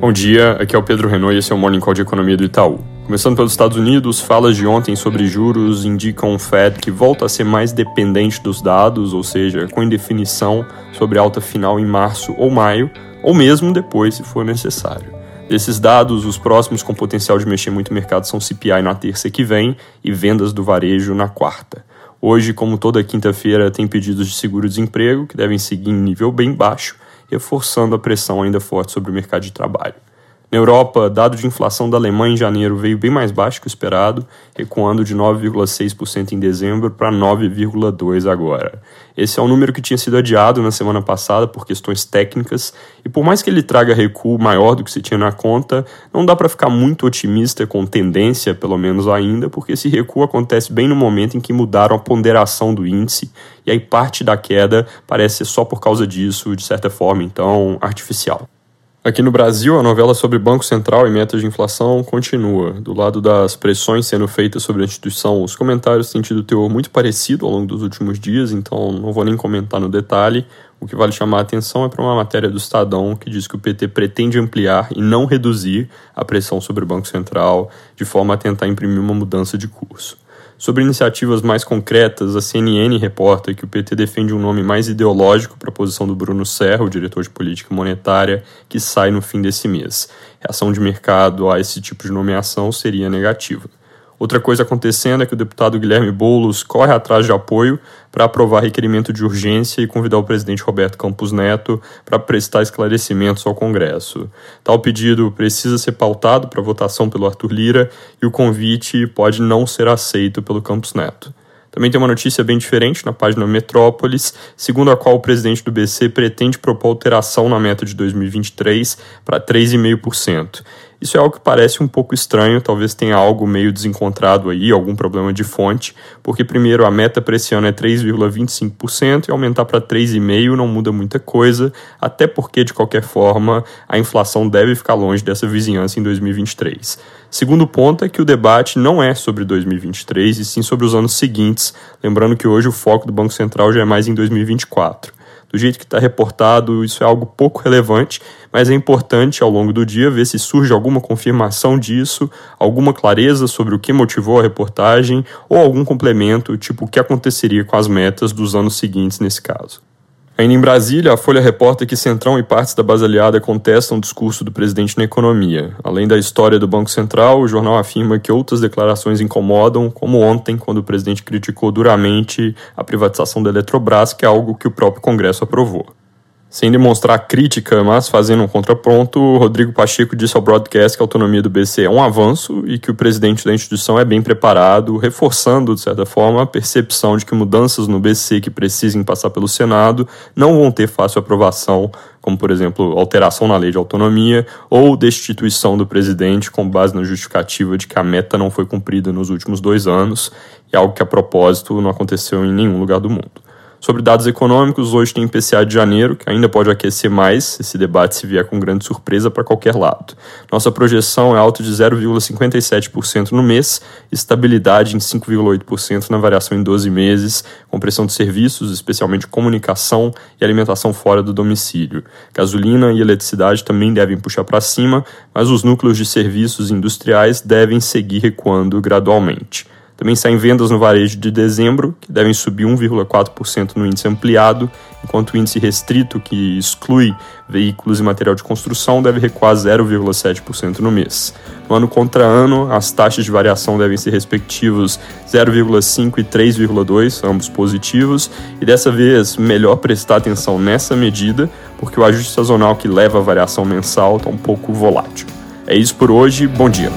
Bom dia, aqui é o Pedro Renault e esse é o Morning Call de Economia do Itaú. Começando pelos Estados Unidos, falas de ontem sobre juros indicam o Fed que volta a ser mais dependente dos dados, ou seja, com indefinição sobre alta final em março ou maio, ou mesmo depois, se for necessário. Desses dados, os próximos com potencial de mexer muito o mercado são CPI na terça que vem e vendas do varejo na quarta. Hoje, como toda quinta-feira, tem pedidos de seguro-desemprego que devem seguir em nível bem baixo reforçando a pressão ainda forte sobre o mercado de trabalho. Na Europa, dado de inflação da Alemanha em janeiro veio bem mais baixo que o esperado, recuando de 9,6% em dezembro para 9,2% agora. Esse é um número que tinha sido adiado na semana passada por questões técnicas, e por mais que ele traga recuo maior do que se tinha na conta, não dá para ficar muito otimista com tendência, pelo menos ainda, porque esse recuo acontece bem no momento em que mudaram a ponderação do índice, e aí parte da queda parece ser só por causa disso, de certa forma, então, artificial. Aqui no Brasil, a novela sobre Banco Central e metas de inflação continua. Do lado das pressões sendo feitas sobre a instituição, os comentários têm tido teor muito parecido ao longo dos últimos dias, então não vou nem comentar no detalhe. O que vale chamar a atenção é para uma matéria do Estadão que diz que o PT pretende ampliar e não reduzir a pressão sobre o Banco Central de forma a tentar imprimir uma mudança de curso. Sobre iniciativas mais concretas, a CNN reporta que o PT defende um nome mais ideológico para a posição do Bruno Serra, o diretor de política monetária, que sai no fim desse mês. Reação de mercado a esse tipo de nomeação seria negativa. Outra coisa acontecendo é que o deputado Guilherme Boulos corre atrás de apoio para aprovar requerimento de urgência e convidar o presidente Roberto Campos Neto para prestar esclarecimentos ao Congresso. Tal pedido precisa ser pautado para votação pelo Arthur Lira e o convite pode não ser aceito pelo Campos Neto. Também tem uma notícia bem diferente na página Metrópolis, segundo a qual o presidente do BC pretende propor alteração na meta de 2023 para 3,5%. Isso é algo que parece um pouco estranho, talvez tenha algo meio desencontrado aí, algum problema de fonte, porque primeiro a meta para esse ano é 3,25% e aumentar para 3,5% não muda muita coisa, até porque de qualquer forma a inflação deve ficar longe dessa vizinhança em 2023. Segundo ponto é que o debate não é sobre 2023 e sim sobre os anos seguintes, lembrando que hoje o foco do Banco Central já é mais em 2024 do jeito que está reportado, isso é algo pouco relevante, mas é importante ao longo do dia ver se surge alguma confirmação disso, alguma clareza sobre o que motivou a reportagem ou algum complemento, tipo o que aconteceria com as metas dos anos seguintes nesse caso. Ainda em Brasília, a Folha reporta que Centrão e partes da base aliada contestam o discurso do presidente na economia. Além da história do Banco Central, o jornal afirma que outras declarações incomodam, como ontem, quando o presidente criticou duramente a privatização da Eletrobras, que é algo que o próprio Congresso aprovou. Sem demonstrar crítica, mas fazendo um contraponto, Rodrigo Pacheco disse ao broadcast que a autonomia do BC é um avanço e que o presidente da instituição é bem preparado, reforçando, de certa forma, a percepção de que mudanças no BC que precisem passar pelo Senado não vão ter fácil aprovação, como, por exemplo, alteração na lei de autonomia ou destituição do presidente com base na justificativa de que a meta não foi cumprida nos últimos dois anos, e algo que, a propósito, não aconteceu em nenhum lugar do mundo. Sobre dados econômicos, hoje tem IPCA de janeiro, que ainda pode aquecer mais esse debate se vier com grande surpresa para qualquer lado. Nossa projeção é alta de 0,57% no mês, estabilidade em 5,8% na variação em 12 meses, compressão de serviços, especialmente comunicação e alimentação fora do domicílio. Gasolina e eletricidade também devem puxar para cima, mas os núcleos de serviços industriais devem seguir recuando gradualmente. Também saem vendas no varejo de dezembro, que devem subir 1,4% no índice ampliado, enquanto o índice restrito, que exclui veículos e material de construção, deve recuar 0,7% no mês. No ano contra ano, as taxas de variação devem ser respectivos 0,5 e 3,2, ambos positivos, e dessa vez melhor prestar atenção nessa medida, porque o ajuste sazonal que leva à variação mensal está um pouco volátil. É isso por hoje, bom dia.